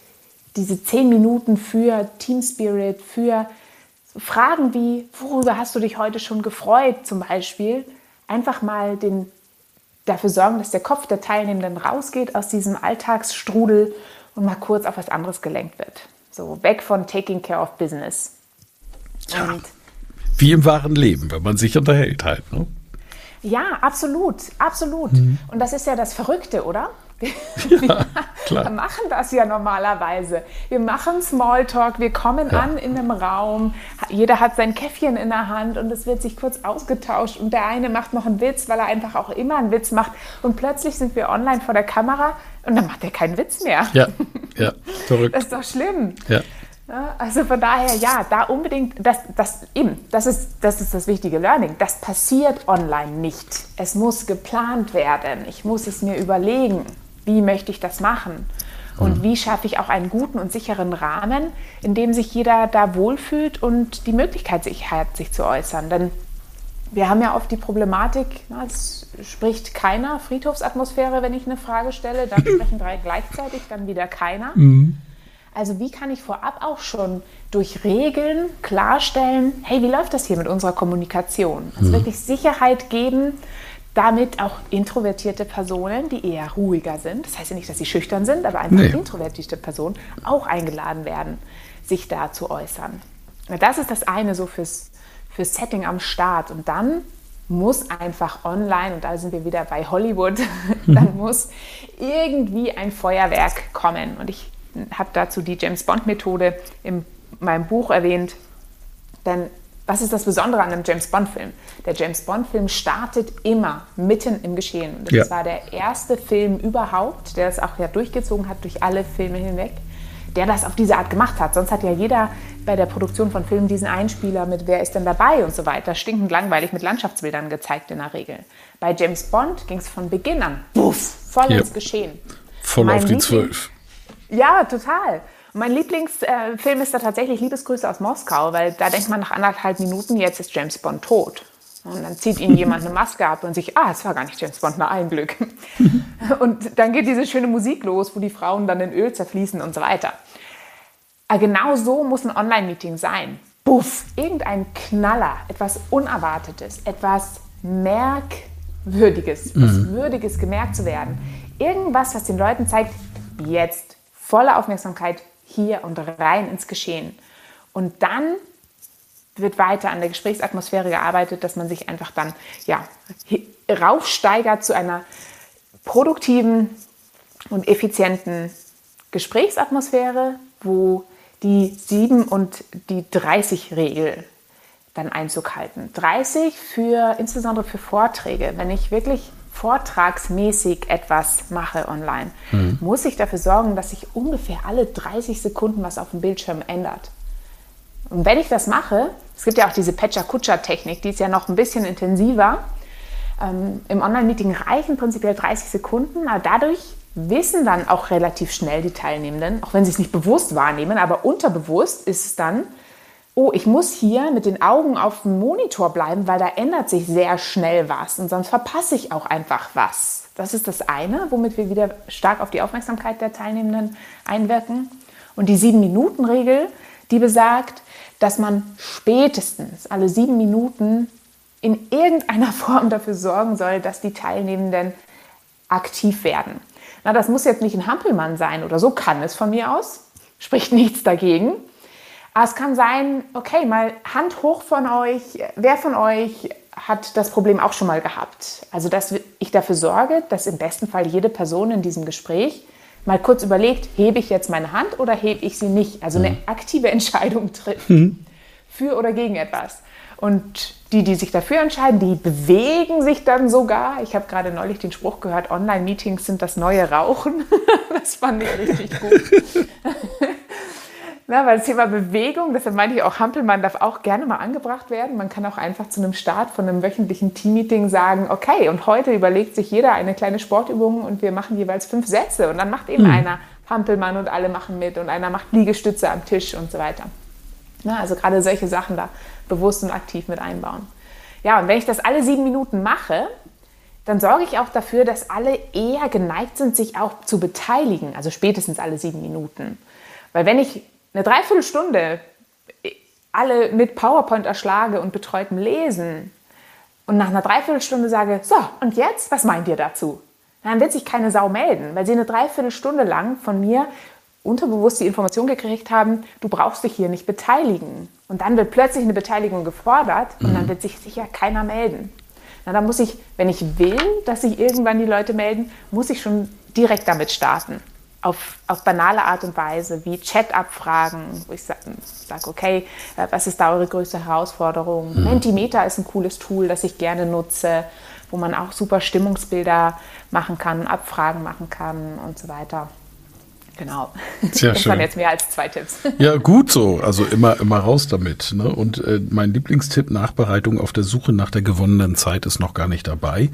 diese zehn Minuten für Team Spirit, für Fragen wie, worüber hast du dich heute schon gefreut zum Beispiel, einfach mal den, dafür sorgen, dass der Kopf der Teilnehmenden rausgeht aus diesem Alltagsstrudel und mal kurz auf was anderes gelenkt wird. So weg von Taking Care of Business. Ja, wie im wahren Leben, wenn man sich unterhält halt. Ne? Ja, absolut, absolut. Mhm. Und das ist ja das Verrückte, oder? Ja, wir machen das ja normalerweise. Wir machen Smalltalk, wir kommen ja. an in einem Raum, jeder hat sein Käffchen in der Hand und es wird sich kurz ausgetauscht und der eine macht noch einen Witz, weil er einfach auch immer einen Witz macht und plötzlich sind wir online vor der Kamera und dann macht er keinen Witz mehr. Ja, ja, verrückt. Das ist doch schlimm. Ja. Also von daher, ja, da unbedingt, das, das eben, das ist, das ist das wichtige Learning. Das passiert online nicht. Es muss geplant werden. Ich muss es mir überlegen, wie möchte ich das machen und wie schaffe ich auch einen guten und sicheren Rahmen, in dem sich jeder da wohlfühlt und die Möglichkeit sich hat, sich zu äußern. Denn wir haben ja oft die Problematik, es spricht keiner Friedhofsatmosphäre, wenn ich eine Frage stelle, dann sprechen drei gleichzeitig, dann wieder keiner. Mhm. Also wie kann ich vorab auch schon durch Regeln klarstellen, hey, wie läuft das hier mit unserer Kommunikation? Also mhm. wirklich Sicherheit geben, damit auch introvertierte Personen, die eher ruhiger sind, das heißt ja nicht, dass sie schüchtern sind, aber einfach nee. introvertierte Personen auch eingeladen werden, sich da zu äußern. Das ist das eine so fürs, fürs Setting am Start. Und dann muss einfach online, und da sind wir wieder bei Hollywood, dann muss irgendwie ein Feuerwerk kommen. Und ich habe dazu die James Bond-Methode in meinem Buch erwähnt. Denn was ist das Besondere an einem James Bond-Film? Der James Bond-Film startet immer mitten im Geschehen. Das ja. war der erste Film überhaupt, der das auch ja durchgezogen hat durch alle Filme hinweg, der das auf diese Art gemacht hat. Sonst hat ja jeder bei der Produktion von Filmen diesen Einspieler mit Wer ist denn dabei und so weiter, stinkend langweilig mit Landschaftsbildern gezeigt in der Regel. Bei James Bond ging es von Beginn an, buff, voll ja. ins Geschehen. Voll mein auf die Zwölf. Ja, total. Mein Lieblingsfilm ist da tatsächlich Liebesgrüße aus Moskau, weil da denkt man nach anderthalb Minuten, jetzt ist James Bond tot. Und dann zieht ihm jemand eine Maske ab und sich, ah, es war gar nicht James Bond, na ein Glück. und dann geht diese schöne Musik los, wo die Frauen dann in Öl zerfließen und so weiter. Aber genau so muss ein Online-Meeting sein. Buff, irgendein Knaller, etwas Unerwartetes, etwas Merkwürdiges, etwas mhm. Würdiges gemerkt zu werden. Irgendwas, was den Leuten zeigt, jetzt volle Aufmerksamkeit hier und rein ins Geschehen. Und dann wird weiter an der Gesprächsatmosphäre gearbeitet, dass man sich einfach dann ja, raufsteigert zu einer produktiven und effizienten Gesprächsatmosphäre, wo die 7 und die 30 Regel dann Einzug halten. 30 für insbesondere für Vorträge, wenn ich wirklich vortragsmäßig etwas mache online, mhm. muss ich dafür sorgen, dass sich ungefähr alle 30 Sekunden was auf dem Bildschirm ändert. Und wenn ich das mache, es gibt ja auch diese Pecha-Kutscher-Technik, die ist ja noch ein bisschen intensiver. Ähm, Im Online-Meeting reichen prinzipiell 30 Sekunden, aber dadurch wissen dann auch relativ schnell die Teilnehmenden, auch wenn sie es nicht bewusst wahrnehmen, aber unterbewusst ist es dann, oh, ich muss hier mit den Augen auf dem Monitor bleiben, weil da ändert sich sehr schnell was und sonst verpasse ich auch einfach was. Das ist das eine, womit wir wieder stark auf die Aufmerksamkeit der Teilnehmenden einwirken. Und die Sieben-Minuten-Regel, die besagt, dass man spätestens alle sieben Minuten in irgendeiner Form dafür sorgen soll, dass die Teilnehmenden aktiv werden. Na, das muss jetzt nicht ein Hampelmann sein oder so kann es von mir aus, spricht nichts dagegen. Aber es kann sein, okay, mal Hand hoch von euch, wer von euch hat das Problem auch schon mal gehabt? Also, dass ich dafür sorge, dass im besten Fall jede Person in diesem Gespräch mal kurz überlegt, hebe ich jetzt meine Hand oder hebe ich sie nicht? Also eine mhm. aktive Entscheidung trifft. Mhm. Für oder gegen etwas. Und die, die sich dafür entscheiden, die bewegen sich dann sogar. Ich habe gerade neulich den Spruch gehört, Online-Meetings sind das neue Rauchen. das fand ich richtig gut. Na, weil das Thema Bewegung, deshalb meinte ich auch, Hampelmann darf auch gerne mal angebracht werden. Man kann auch einfach zu einem Start von einem wöchentlichen Teammeeting sagen, okay, und heute überlegt sich jeder eine kleine Sportübung und wir machen jeweils fünf Sätze. Und dann macht eben mhm. einer Hampelmann und alle machen mit und einer macht Liegestütze am Tisch und so weiter. Na, also gerade solche Sachen da bewusst und aktiv mit einbauen. Ja, und wenn ich das alle sieben Minuten mache, dann sorge ich auch dafür, dass alle eher geneigt sind, sich auch zu beteiligen, also spätestens alle sieben Minuten. Weil wenn ich eine Dreiviertelstunde alle mit PowerPoint erschlage und betreutem Lesen und nach einer Dreiviertelstunde sage, so, und jetzt, was meint ihr dazu? Dann wird sich keine Sau melden, weil sie eine Dreiviertelstunde lang von mir unterbewusst die Information gekriegt haben, du brauchst dich hier nicht beteiligen. Und dann wird plötzlich eine Beteiligung gefordert und dann mhm. wird sich sicher keiner melden. Na, dann muss ich, wenn ich will, dass sich irgendwann die Leute melden, muss ich schon direkt damit starten auf, auf banale Art und Weise, wie Chat-Abfragen, wo ich sage, sag, okay, äh, was ist da eure größte Herausforderung? Mhm. Mentimeter ist ein cooles Tool, das ich gerne nutze, wo man auch super Stimmungsbilder machen kann, Abfragen machen kann und so weiter. Genau. Sehr das schön. waren jetzt mehr als zwei Tipps. Ja, gut so. Also immer, immer raus damit. Ne? Und äh, mein Lieblingstipp, Nachbereitung auf der Suche nach der gewonnenen Zeit ist noch gar nicht dabei.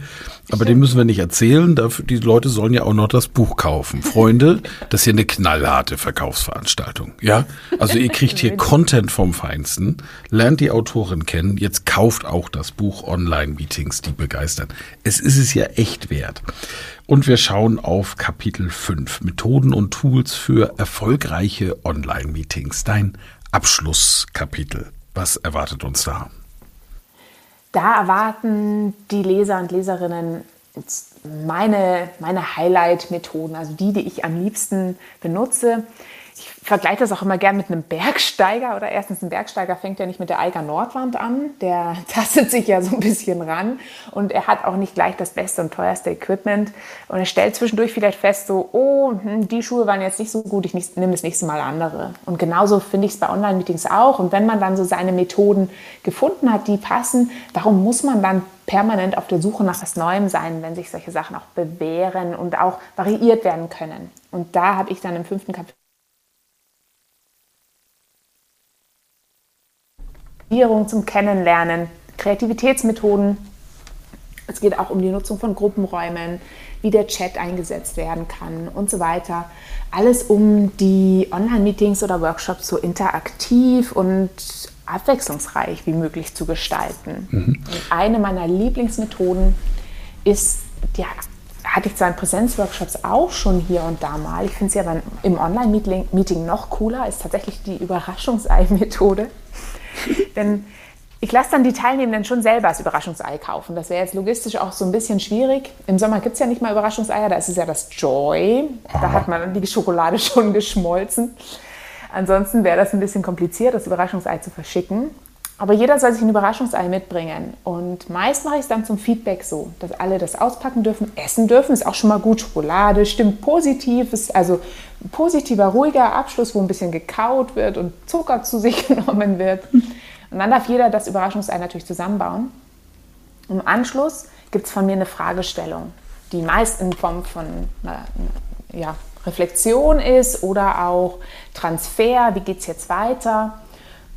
Aber Stimmt. den müssen wir nicht erzählen. Dafür, die Leute sollen ja auch noch das Buch kaufen. Freunde, das ist hier eine knallharte Verkaufsveranstaltung. Ja, also ihr kriegt hier Content vom Feinsten, lernt die Autorin kennen, jetzt kauft auch das Buch Online-Meetings, die begeistern. Es ist es ja echt wert. Und wir schauen auf Kapitel 5, Methoden und Tools für erfolgreiche Online-Meetings. Dein Abschlusskapitel. Was erwartet uns da? Da erwarten die Leser und Leserinnen meine, meine Highlight-Methoden, also die, die ich am liebsten benutze vergleiche das auch immer gern mit einem Bergsteiger oder erstens ein Bergsteiger fängt ja nicht mit der Eiger Nordwand an, der tastet sich ja so ein bisschen ran und er hat auch nicht gleich das beste und teuerste Equipment und er stellt zwischendurch vielleicht fest so, oh, hm, die Schuhe waren jetzt nicht so gut, ich nehme das nächste Mal andere. Und genauso finde ich es bei Online-Meetings auch und wenn man dann so seine Methoden gefunden hat, die passen, warum muss man dann permanent auf der Suche nach was Neuem sein, wenn sich solche Sachen auch bewähren und auch variiert werden können. Und da habe ich dann im fünften Kapitel zum Kennenlernen, Kreativitätsmethoden. Es geht auch um die Nutzung von Gruppenräumen, wie der Chat eingesetzt werden kann und so weiter. Alles um die Online-Meetings oder Workshops so interaktiv und abwechslungsreich wie möglich zu gestalten. Mhm. eine meiner Lieblingsmethoden ist, die hatte ich zwar in Präsenzworkshops auch schon hier und da mal, ich finde sie aber im Online-Meeting noch cooler, ist tatsächlich die Überraschungsei-Methode. Denn ich lasse dann die Teilnehmenden schon selber das Überraschungsei kaufen. Das wäre jetzt logistisch auch so ein bisschen schwierig. Im Sommer gibt es ja nicht mal Überraschungseier, da ist es ja das Joy. Da hat man die Schokolade schon geschmolzen. Ansonsten wäre das ein bisschen kompliziert, das Überraschungsei zu verschicken. Aber jeder soll sich ein Überraschungsei mitbringen. Und meist mache ich es dann zum Feedback so, dass alle das auspacken dürfen, essen dürfen. Ist auch schon mal gut. Schokolade stimmt positiv. Ist also ein positiver, ruhiger Abschluss, wo ein bisschen gekaut wird und Zucker zu sich genommen wird. Und dann darf jeder das Überraschungsei natürlich zusammenbauen. Im Anschluss gibt es von mir eine Fragestellung, die meist in Form von einer, ja, Reflexion ist oder auch Transfer, wie geht es jetzt weiter.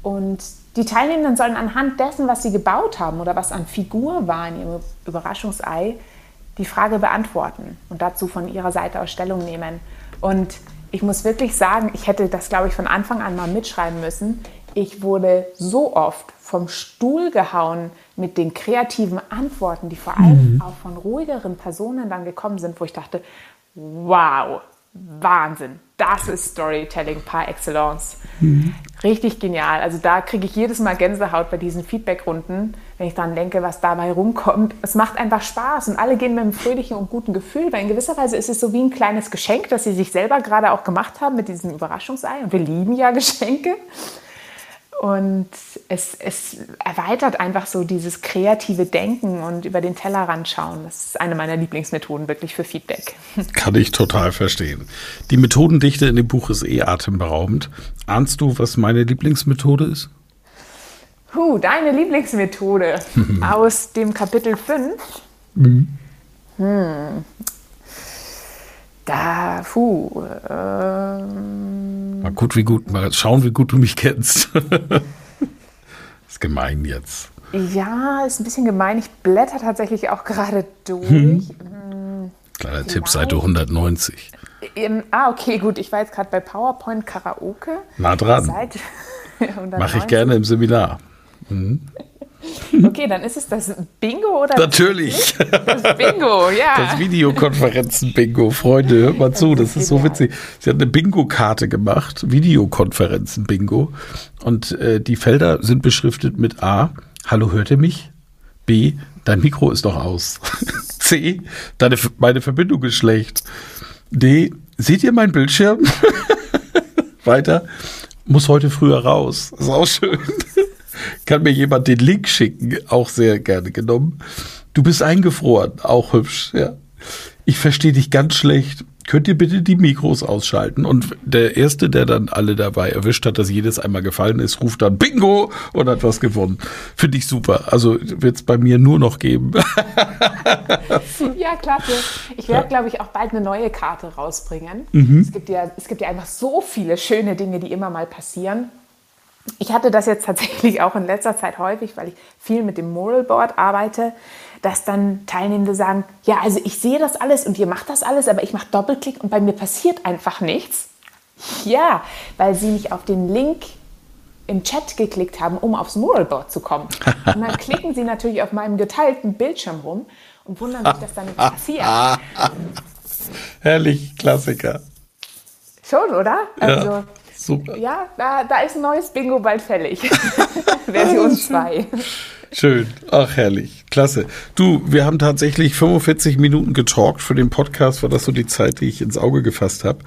Und die Teilnehmenden sollen anhand dessen, was sie gebaut haben oder was an Figur war in ihrem Überraschungsei, die Frage beantworten und dazu von ihrer Seite aus Stellung nehmen. Und ich muss wirklich sagen, ich hätte das, glaube ich, von Anfang an mal mitschreiben müssen. Ich wurde so oft vom Stuhl gehauen mit den kreativen Antworten, die vor allem mhm. auch von ruhigeren Personen dann gekommen sind, wo ich dachte, wow, Wahnsinn. Das ist Storytelling par excellence. Mhm. Richtig genial. Also da kriege ich jedes Mal Gänsehaut bei diesen Feedbackrunden, wenn ich daran denke, was dabei rumkommt. Es macht einfach Spaß und alle gehen mit einem fröhlichen und guten Gefühl, weil in gewisser Weise ist es so wie ein kleines Geschenk, das sie sich selber gerade auch gemacht haben mit diesem Überraschungsei. Und wir lieben ja Geschenke. Und es, es, erweitert einfach so dieses kreative Denken und über den Tellerrand schauen. Das ist eine meiner Lieblingsmethoden wirklich für Feedback. Kann ich total verstehen. Die Methodendichte in dem Buch ist eh atemberaubend. Ahnst du, was meine Lieblingsmethode ist? Huh, deine Lieblingsmethode aus dem Kapitel 5. Mhm. Hm. Da, puh. Ähm, mal gut, wie gut, mal schauen, wie gut du mich kennst. ist gemein jetzt. Ja, ist ein bisschen gemein. Ich blätter tatsächlich auch gerade durch. Hm. Kleiner Vielleicht. Tipp, Seite 190. Ähm, ah, okay, gut. Ich war jetzt gerade bei PowerPoint Karaoke. Nah dran. Mache ich gerne im Seminar. Mhm. Okay, dann ist es das Bingo oder? Natürlich. Das Bingo, ja. Das Videokonferenzen-Bingo. Freunde, hört mal zu, das ist so witzig. Sie hat eine Bingo-Karte gemacht, Videokonferenzen-Bingo. Und äh, die Felder sind beschriftet mit A, hallo, hört ihr mich? B, dein Mikro ist doch aus. C, deine, meine Verbindung ist schlecht. D, seht ihr meinen Bildschirm? Weiter, muss heute früher raus. ist auch schön. Kann mir jemand den Link schicken? Auch sehr gerne genommen. Du bist eingefroren, auch hübsch, ja. Ich verstehe dich ganz schlecht. Könnt ihr bitte die Mikros ausschalten? Und der Erste, der dann alle dabei erwischt hat, dass jedes einmal gefallen ist, ruft dann Bingo und hat was gewonnen. Finde ich super. Also wird es bei mir nur noch geben. ja, klasse. Ich werde, ja. glaube ich, auch bald eine neue Karte rausbringen. Mhm. Es, gibt ja, es gibt ja einfach so viele schöne Dinge, die immer mal passieren. Ich hatte das jetzt tatsächlich auch in letzter Zeit häufig, weil ich viel mit dem Moral Board arbeite, dass dann Teilnehmende sagen, ja, also ich sehe das alles und ihr macht das alles, aber ich mache Doppelklick und bei mir passiert einfach nichts. Ja, weil sie nicht auf den Link im Chat geklickt haben, um aufs Moral Board zu kommen. Und dann klicken sie natürlich auf meinem geteilten Bildschirm rum und wundern sich, dass da nichts passiert. Herrlich, Klassiker. Schon, oder? Also, ja. Super. Ja, da, da ist ein neues Bingo bald fällig. Version 2. Schön. Ach, herrlich. Klasse. Du, wir haben tatsächlich 45 Minuten getalkt für den Podcast. War das so die Zeit, die ich ins Auge gefasst habe?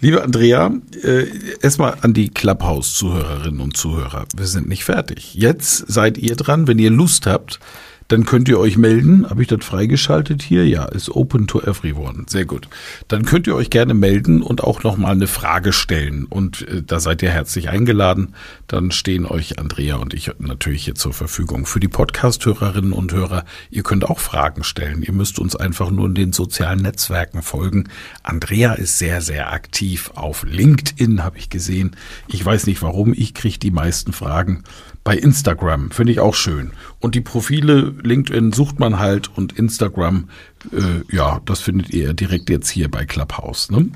Liebe Andrea, äh, erstmal an die Clubhouse-Zuhörerinnen und Zuhörer. Wir sind nicht fertig. Jetzt seid ihr dran, wenn ihr Lust habt dann könnt ihr euch melden. Habe ich das freigeschaltet hier? Ja, ist open to everyone. Sehr gut. Dann könnt ihr euch gerne melden und auch nochmal eine Frage stellen. Und äh, da seid ihr herzlich eingeladen. Dann stehen euch Andrea und ich natürlich hier zur Verfügung. Für die Podcast-Hörerinnen und Hörer, ihr könnt auch Fragen stellen. Ihr müsst uns einfach nur in den sozialen Netzwerken folgen. Andrea ist sehr, sehr aktiv auf LinkedIn, habe ich gesehen. Ich weiß nicht warum, ich kriege die meisten Fragen bei Instagram. Finde ich auch schön. Und die Profile LinkedIn sucht man halt und Instagram, äh, ja, das findet ihr direkt jetzt hier bei Clubhouse. Ne?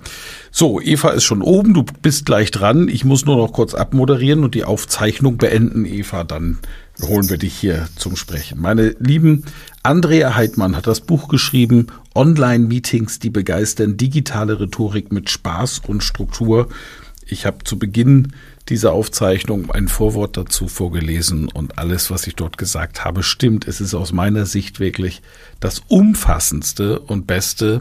So, Eva ist schon oben, du bist gleich dran. Ich muss nur noch kurz abmoderieren und die Aufzeichnung beenden, Eva, dann holen wir dich hier zum Sprechen. Meine lieben, Andrea Heidmann hat das Buch geschrieben, Online-Meetings, die begeistern, digitale Rhetorik mit Spaß und Struktur. Ich habe zu Beginn dieser Aufzeichnung ein Vorwort dazu vorgelesen und alles, was ich dort gesagt habe, stimmt. Es ist aus meiner Sicht wirklich das umfassendste und beste,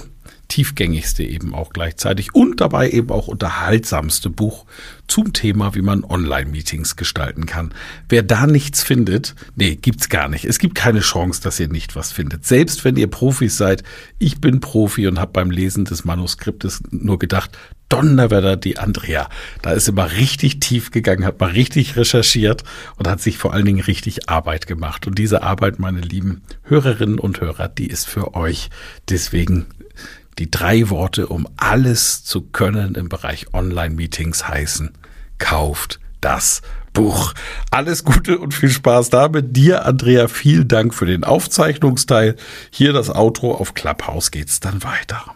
tiefgängigste eben auch gleichzeitig und dabei eben auch unterhaltsamste Buch zum Thema, wie man Online-Meetings gestalten kann. Wer da nichts findet, nee, gibt's gar nicht. Es gibt keine Chance, dass ihr nicht was findet. Selbst wenn ihr Profis seid, ich bin Profi und habe beim Lesen des Manuskriptes nur gedacht, Donnerwetter, die Andrea. Da ist immer richtig tief gegangen, hat mal richtig recherchiert und hat sich vor allen Dingen richtig Arbeit gemacht. Und diese Arbeit, meine lieben Hörerinnen und Hörer, die ist für euch. Deswegen die drei Worte, um alles zu können im Bereich Online-Meetings heißen, kauft das Buch. Alles Gute und viel Spaß damit. Dir, Andrea, vielen Dank für den Aufzeichnungsteil. Hier das Outro auf Clubhouse geht's dann weiter.